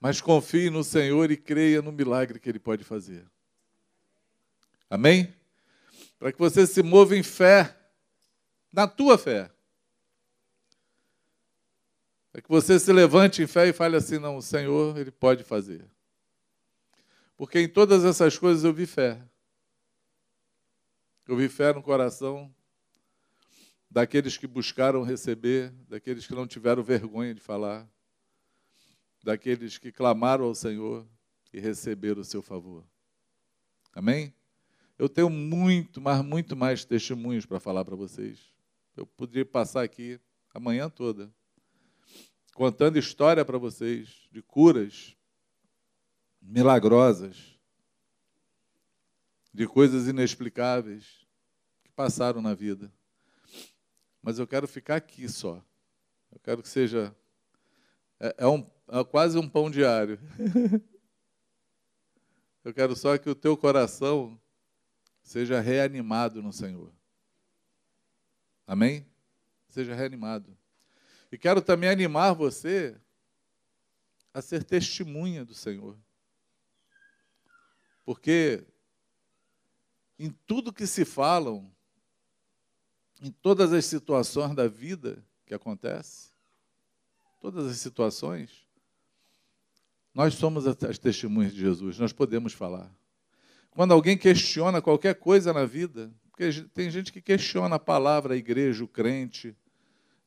mas confie no Senhor e creia no milagre que Ele pode fazer. Amém? Para que você se mova em fé, na tua fé. Para que você se levante em fé e fale assim: não, o Senhor, Ele pode fazer. Porque em todas essas coisas eu vi fé. Eu vi fé no coração daqueles que buscaram receber, daqueles que não tiveram vergonha de falar, daqueles que clamaram ao Senhor e receberam o seu favor. Amém? Eu tenho muito, mas muito mais testemunhos para falar para vocês. Eu poderia passar aqui a manhã toda contando história para vocês de curas milagrosas, de coisas inexplicáveis que passaram na vida. Mas eu quero ficar aqui só. Eu quero que seja. É, é, um, é quase um pão diário. eu quero só que o teu coração seja reanimado no Senhor. Amém? Seja reanimado. E quero também animar você a ser testemunha do Senhor. Porque em tudo que se falam, em todas as situações da vida que acontece, todas as situações, nós somos as testemunhas de Jesus, nós podemos falar. Quando alguém questiona qualquer coisa na vida, porque tem gente que questiona a palavra, a igreja, o crente,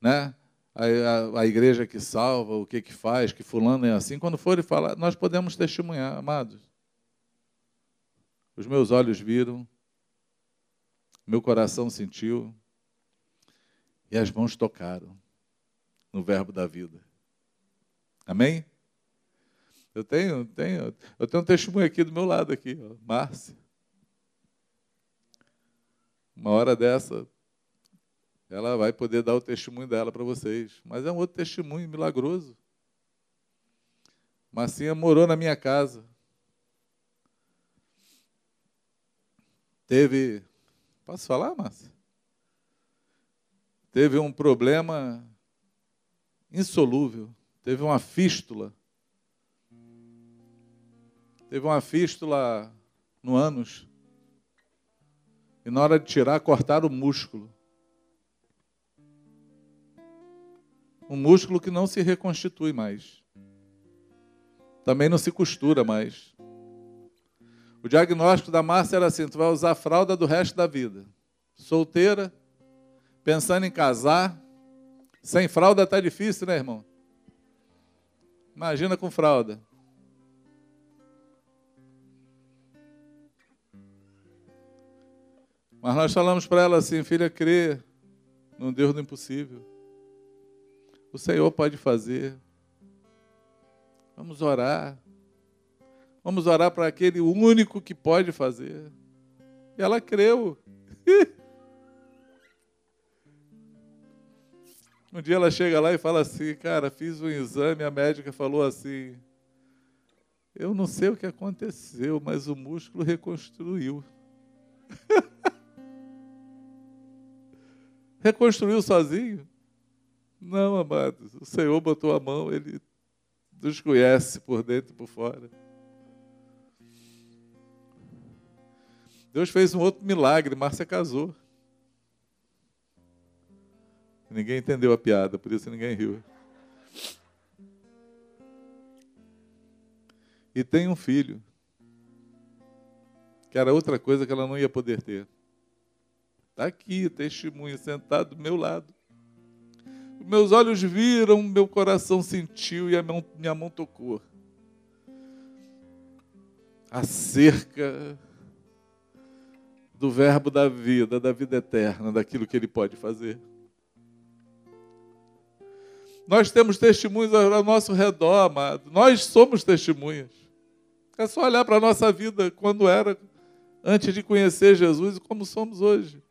né? A, a, a, igreja que salva, o que que faz, que fulano é assim. Quando for falar, nós podemos testemunhar, amados. Os meus olhos viram, meu coração sentiu e as mãos tocaram no verbo da vida. Amém? Eu tenho, tenho, eu tenho um testemunho aqui do meu lado aqui, Márcia. Uma hora dessa, ela vai poder dar o testemunho dela para vocês. Mas é um outro testemunho milagroso. Marcinha morou na minha casa. teve. Posso falar, Márcia? Teve um problema insolúvel. Teve uma fístula. Teve uma fístula no ânus. E na hora de tirar, cortaram o músculo. Um músculo que não se reconstitui mais. Também não se costura mais. O diagnóstico da Márcia era assim: tu vai usar fralda do resto da vida. Solteira, pensando em casar. Sem fralda está difícil, né, irmão? Imagina com fralda. Mas nós falamos para ela assim, filha, crê no Deus do impossível. O Senhor pode fazer. Vamos orar. Vamos orar para aquele único que pode fazer. E ela creu. Um dia ela chega lá e fala assim, cara, fiz um exame, a médica falou assim, eu não sei o que aconteceu, mas o músculo reconstruiu. reconstruiu sozinho? Não, amados. O Senhor botou a mão, Ele nos conhece por dentro e por fora. Deus fez um outro milagre, Márcia casou. Ninguém entendeu a piada, por isso ninguém riu. E tem um filho, que era outra coisa que ela não ia poder ter. Está aqui, testemunho, sentado do meu lado. Meus olhos viram, meu coração sentiu e a minha mão tocou. Acerca do verbo da vida, da vida eterna, daquilo que ele pode fazer. Nós temos testemunhos ao nosso redor, amado. Nós somos testemunhas. É só olhar para a nossa vida quando era antes de conhecer Jesus e como somos hoje.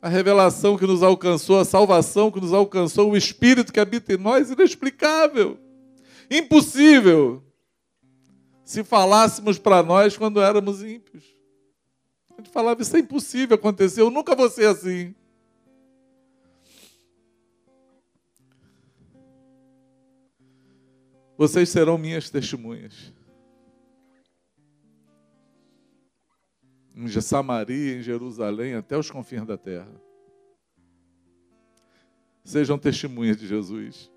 A revelação que nos alcançou, a salvação que nos alcançou, o Espírito que habita em nós, inexplicável, impossível, se falássemos para nós quando éramos ímpios. A gente falava, isso é impossível acontecer, eu nunca vou ser assim. Vocês serão minhas testemunhas. Em Samaria, em Jerusalém, até os confins da terra. Sejam testemunhas de Jesus.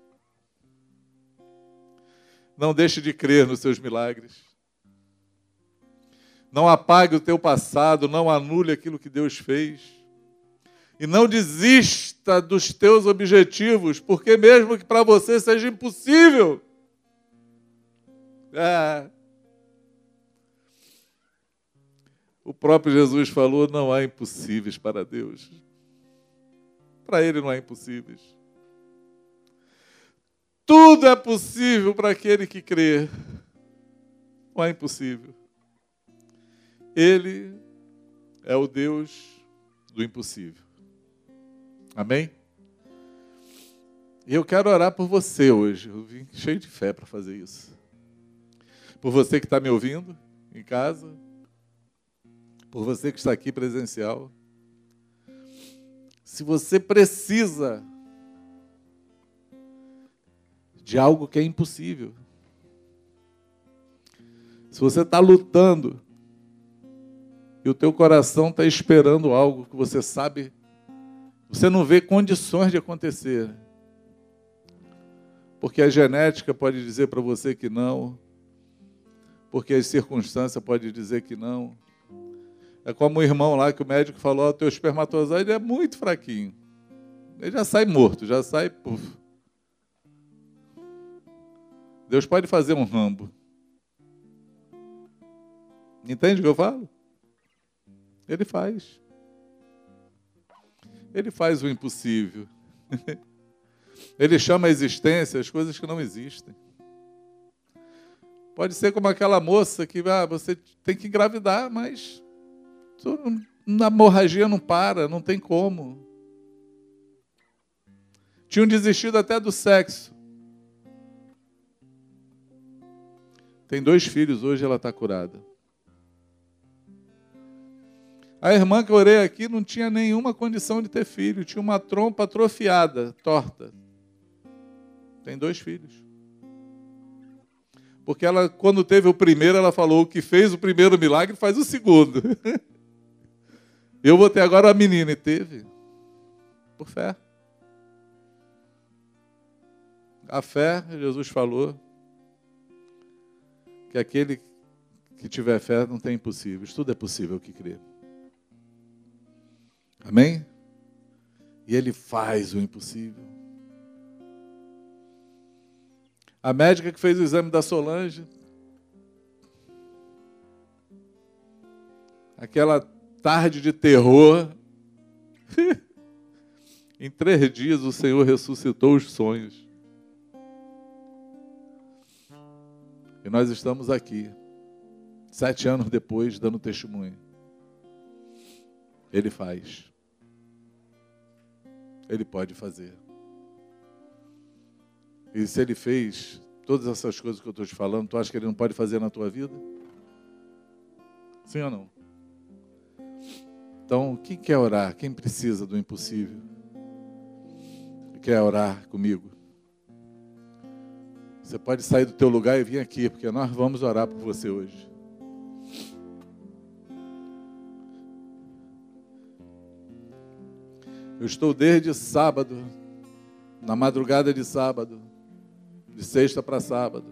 Não deixe de crer nos seus milagres. Não apague o teu passado, não anule aquilo que Deus fez. E não desista dos teus objetivos, porque mesmo que para você seja impossível. É. O próprio Jesus falou: não há impossíveis para Deus. Para Ele não há impossíveis. Tudo é possível para aquele que crê. Não há impossível. Ele é o Deus do impossível. Amém? E eu quero orar por você hoje. Eu vim cheio de fé para fazer isso. Por você que está me ouvindo em casa. Por você que está aqui presencial. Se você precisa de algo que é impossível. Se você está lutando e o teu coração está esperando algo que você sabe, você não vê condições de acontecer. Porque a genética pode dizer para você que não, porque a circunstância pode dizer que não. É como o irmão lá que o médico falou: o teu espermatozoide é muito fraquinho. Ele já sai morto, já sai. Puf. Deus pode fazer um rambo. Entende o que eu falo? Ele faz. Ele faz o impossível. Ele chama a existência as coisas que não existem. Pode ser como aquela moça que ah, você tem que engravidar, mas a hemorragia não para, não tem como. Tinham desistido até do sexo. Tem dois filhos, hoje ela está curada. A irmã que eu orei aqui não tinha nenhuma condição de ter filho, tinha uma trompa atrofiada, torta. Tem dois filhos. Porque ela, quando teve o primeiro, ela falou: o que fez o primeiro milagre faz o segundo. Eu vou ter agora a menina, e teve. Por fé. A fé, Jesus falou, que aquele que tiver fé não tem impossíveis, tudo é possível que crê. Amém? E Ele faz o impossível. A médica que fez o exame da Solange, aquela tarde de terror, em três dias o Senhor ressuscitou os sonhos. E nós estamos aqui, sete anos depois, dando testemunho. Ele faz. Ele pode fazer. E se ele fez todas essas coisas que eu estou te falando, tu acha que ele não pode fazer na tua vida? Sim ou não? Então, quem quer orar? Quem precisa do impossível? Quer orar comigo? Você pode sair do teu lugar e vir aqui, porque nós vamos orar por você hoje. Eu estou desde sábado, na madrugada de sábado, de sexta para sábado,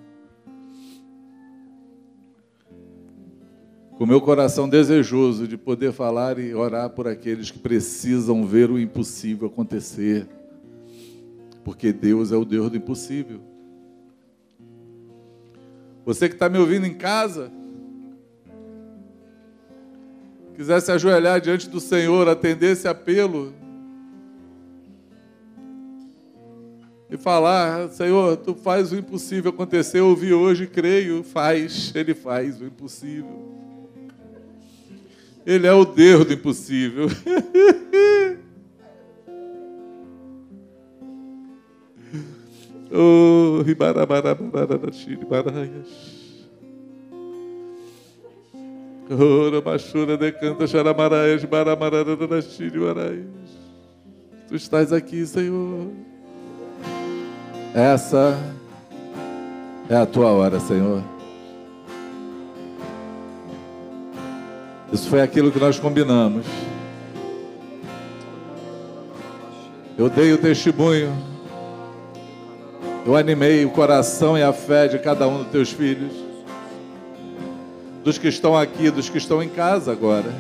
com meu coração desejoso de poder falar e orar por aqueles que precisam ver o impossível acontecer, porque Deus é o Deus do impossível. Você que está me ouvindo em casa, quiser se ajoelhar diante do Senhor, atender esse apelo, e falar: Senhor, tu faz o impossível acontecer. Eu ouvi hoje, creio, faz, Ele faz o impossível. Ele é o Deus do impossível. oh, Ora, machura decanta, xaramaraias, baramarara, Tu estás aqui, Senhor. Essa É a tua hora, Senhor. Isso foi aquilo que nós combinamos. Eu dei o testemunho. Eu animei o coração e a fé de cada um dos teus filhos. Dos que estão aqui, dos que estão em casa agora.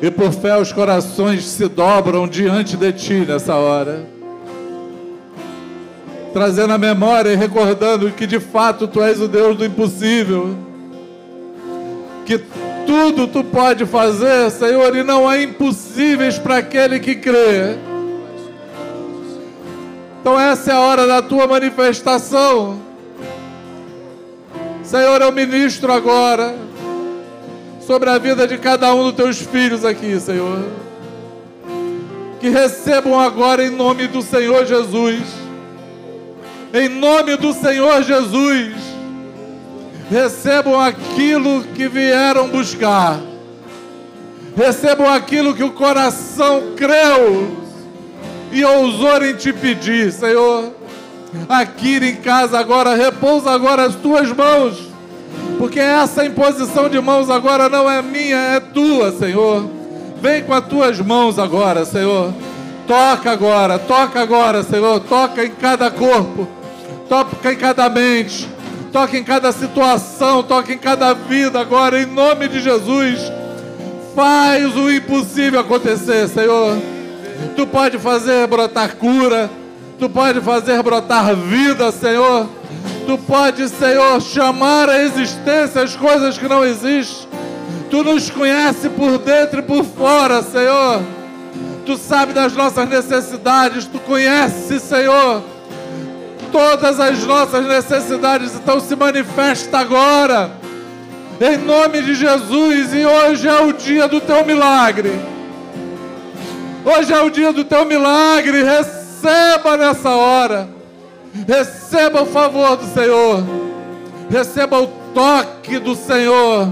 E por fé os corações se dobram diante de ti nessa hora. Trazendo a memória e recordando que de fato tu és o Deus do impossível que tudo tu pode fazer, Senhor, e não há impossíveis para aquele que crê. Então essa é a hora da tua manifestação. Senhor, eu ministro agora sobre a vida de cada um dos teus filhos aqui, Senhor. Que recebam agora em nome do Senhor Jesus. Em nome do Senhor Jesus recebam aquilo que vieram buscar, recebam aquilo que o coração creu e ousou em te pedir, Senhor. Aqui em casa agora, repousa agora as tuas mãos, porque essa imposição de mãos agora não é minha, é tua, Senhor. Vem com as tuas mãos agora, Senhor. Toca agora, toca agora, Senhor. Toca em cada corpo, toca em cada mente toque em cada situação, toque em cada vida agora, em nome de Jesus. Faz o impossível acontecer, Senhor. Tu pode fazer brotar cura, tu pode fazer brotar vida, Senhor. Tu pode, Senhor, chamar a existência as coisas que não existem. Tu nos conhece por dentro e por fora, Senhor. Tu sabe das nossas necessidades, tu conhece, Senhor todas as nossas necessidades. Então se manifesta agora, em nome de Jesus. E hoje é o dia do teu milagre. Hoje é o dia do teu milagre. Receba nessa hora. Receba o favor do Senhor. Receba o toque do Senhor.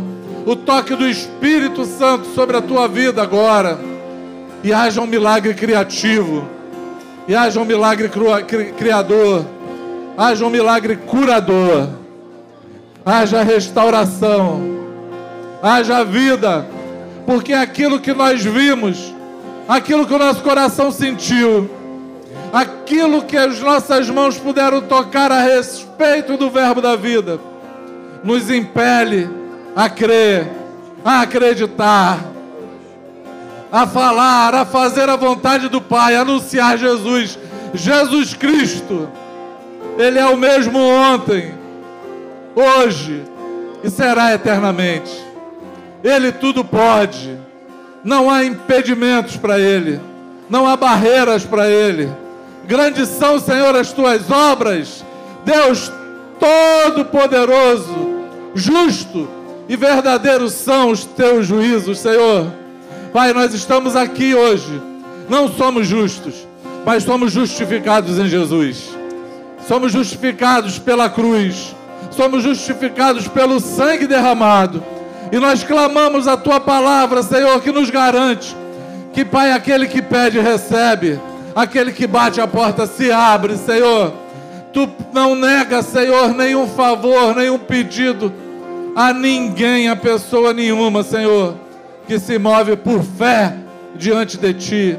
O toque do Espírito Santo sobre a tua vida agora. E haja um milagre criativo. E haja um milagre criador haja um milagre curador, haja restauração, haja vida, porque aquilo que nós vimos, aquilo que o nosso coração sentiu, aquilo que as nossas mãos puderam tocar a respeito do Verbo da vida, nos impele a crer, a acreditar, a falar, a fazer a vontade do Pai, a anunciar Jesus, Jesus Cristo ele é o mesmo ontem, hoje e será eternamente. Ele tudo pode. Não há impedimentos para Ele. Não há barreiras para Ele. Grandes são, Senhor, as tuas obras. Deus Todo-Poderoso, justo e verdadeiro são os teus juízos, Senhor. Pai, nós estamos aqui hoje. Não somos justos, mas somos justificados em Jesus somos justificados pela cruz, somos justificados pelo sangue derramado. E nós clamamos a tua palavra, Senhor, que nos garante que, Pai, aquele que pede, recebe, aquele que bate a porta se abre, Senhor. Tu não nega, Senhor, nenhum favor, nenhum pedido a ninguém, a pessoa nenhuma, Senhor, que se move por fé diante de Ti.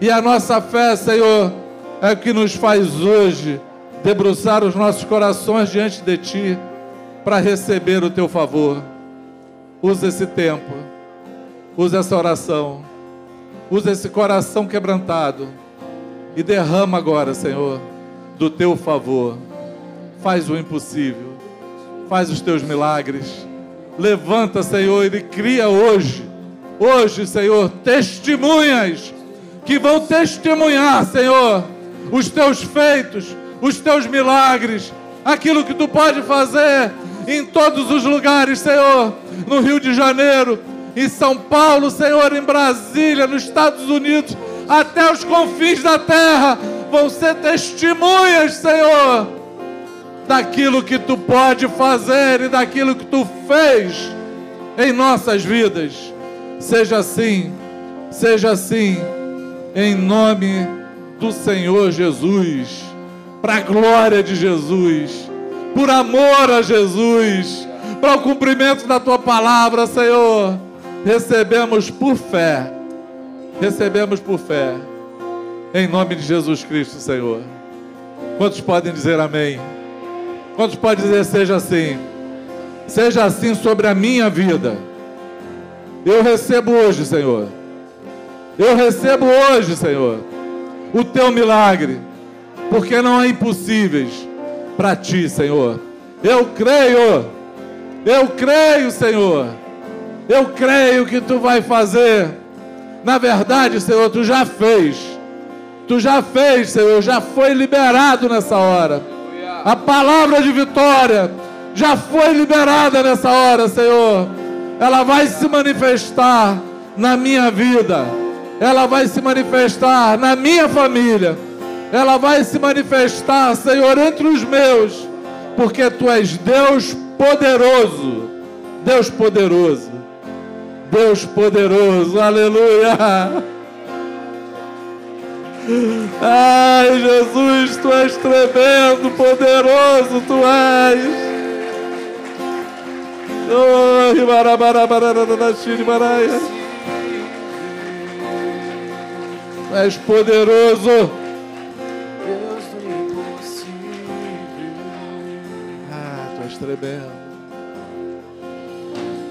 E a nossa fé, Senhor, é o que nos faz hoje debruçar os nossos corações diante de Ti para receber o Teu favor. Usa esse tempo, usa essa oração, usa esse coração quebrantado e derrama agora, Senhor, do Teu favor. Faz o impossível, faz os Teus milagres. Levanta, Senhor, e cria hoje, hoje, Senhor, testemunhas que vão testemunhar, Senhor, os Teus feitos os teus milagres, aquilo que tu pode fazer em todos os lugares, Senhor, no Rio de Janeiro, em São Paulo, Senhor, em Brasília, nos Estados Unidos, até os confins da terra, vão ser testemunhas, Senhor, daquilo que tu pode fazer e daquilo que tu fez em nossas vidas. Seja assim, seja assim, em nome do Senhor Jesus. Para a glória de Jesus, por amor a Jesus, para o cumprimento da tua palavra, Senhor. Recebemos por fé, recebemos por fé, em nome de Jesus Cristo, Senhor. Quantos podem dizer amém? Quantos podem dizer seja assim? Seja assim sobre a minha vida. Eu recebo hoje, Senhor. Eu recebo hoje, Senhor, o teu milagre porque não há impossíveis para ti, Senhor. Eu creio, eu creio, Senhor. Eu creio que tu vai fazer. Na verdade, Senhor, tu já fez. Tu já fez, Senhor, já foi liberado nessa hora. A palavra de vitória já foi liberada nessa hora, Senhor. Ela vai se manifestar na minha vida. Ela vai se manifestar na minha família ela vai se manifestar, Senhor, entre os meus, porque tu és Deus poderoso, Deus poderoso, Deus poderoso, aleluia. Ai, Jesus, tu és tremendo, poderoso, tu és. Oh, tu és poderoso. Tremendo.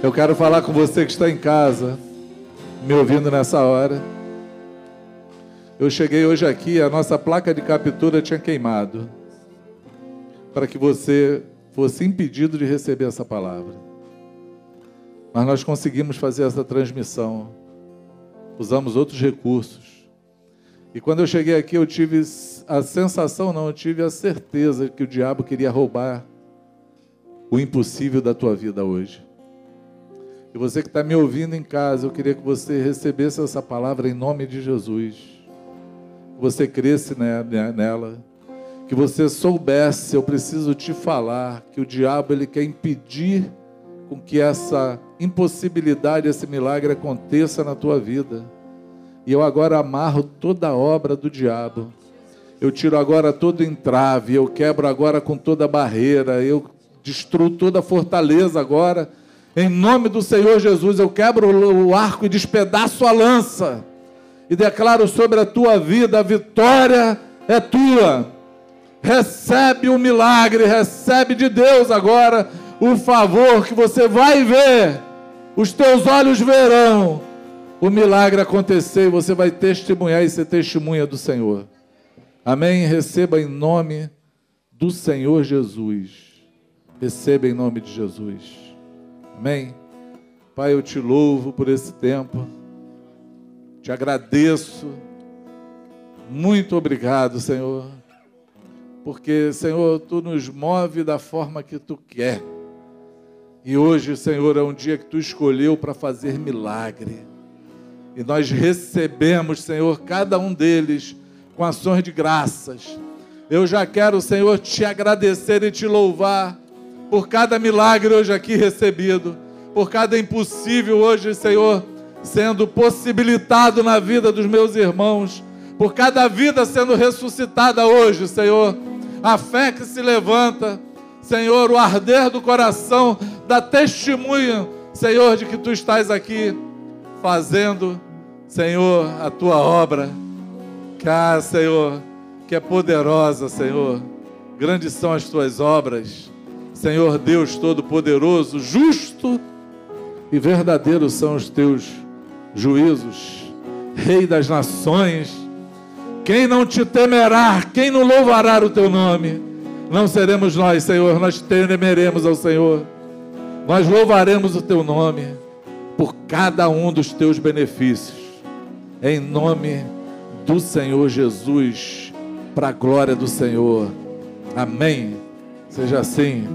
Eu quero falar com você que está em casa, me ouvindo nessa hora. Eu cheguei hoje aqui, a nossa placa de captura tinha queimado, para que você fosse impedido de receber essa palavra. Mas nós conseguimos fazer essa transmissão, usamos outros recursos. E quando eu cheguei aqui, eu tive a sensação, não, eu tive a certeza que o diabo queria roubar o impossível da tua vida hoje. E você que está me ouvindo em casa, eu queria que você recebesse essa palavra em nome de Jesus. Que você cresce nela. Que você soubesse, eu preciso te falar, que o diabo ele quer impedir com que essa impossibilidade, esse milagre aconteça na tua vida. E eu agora amarro toda a obra do diabo. Eu tiro agora todo entrave, eu quebro agora com toda barreira, eu destruo toda a fortaleza agora. Em nome do Senhor Jesus, eu quebro o arco e despedaço a lança. E declaro sobre a tua vida: a vitória é tua. Recebe o milagre, recebe de Deus agora o favor que você vai ver. Os teus olhos verão o milagre acontecer e você vai testemunhar e ser testemunha do Senhor. Amém? Receba em nome do Senhor Jesus. Receba em nome de Jesus. Amém? Pai, eu te louvo por esse tempo. Te agradeço. Muito obrigado, Senhor. Porque, Senhor, tu nos move da forma que tu quer. E hoje, Senhor, é um dia que tu escolheu para fazer milagre. E nós recebemos, Senhor, cada um deles com ações de graças. Eu já quero, Senhor, te agradecer e te louvar por cada milagre hoje aqui recebido, por cada impossível hoje, Senhor, sendo possibilitado na vida dos meus irmãos, por cada vida sendo ressuscitada hoje, Senhor. A fé que se levanta, Senhor, o arder do coração, da testemunha, Senhor, de que tu estás aqui fazendo, Senhor, a tua obra. Cá, Senhor, que é poderosa, Senhor. Grandes são as tuas obras. Senhor Deus Todo-Poderoso, justo e verdadeiro são os teus juízos, Rei das nações. Quem não te temerá, quem não louvará o teu nome? Não seremos nós, Senhor, nós temeremos ao Senhor. Nós louvaremos o teu nome por cada um dos teus benefícios. Em nome do Senhor Jesus, para a glória do Senhor. Amém. Seja assim.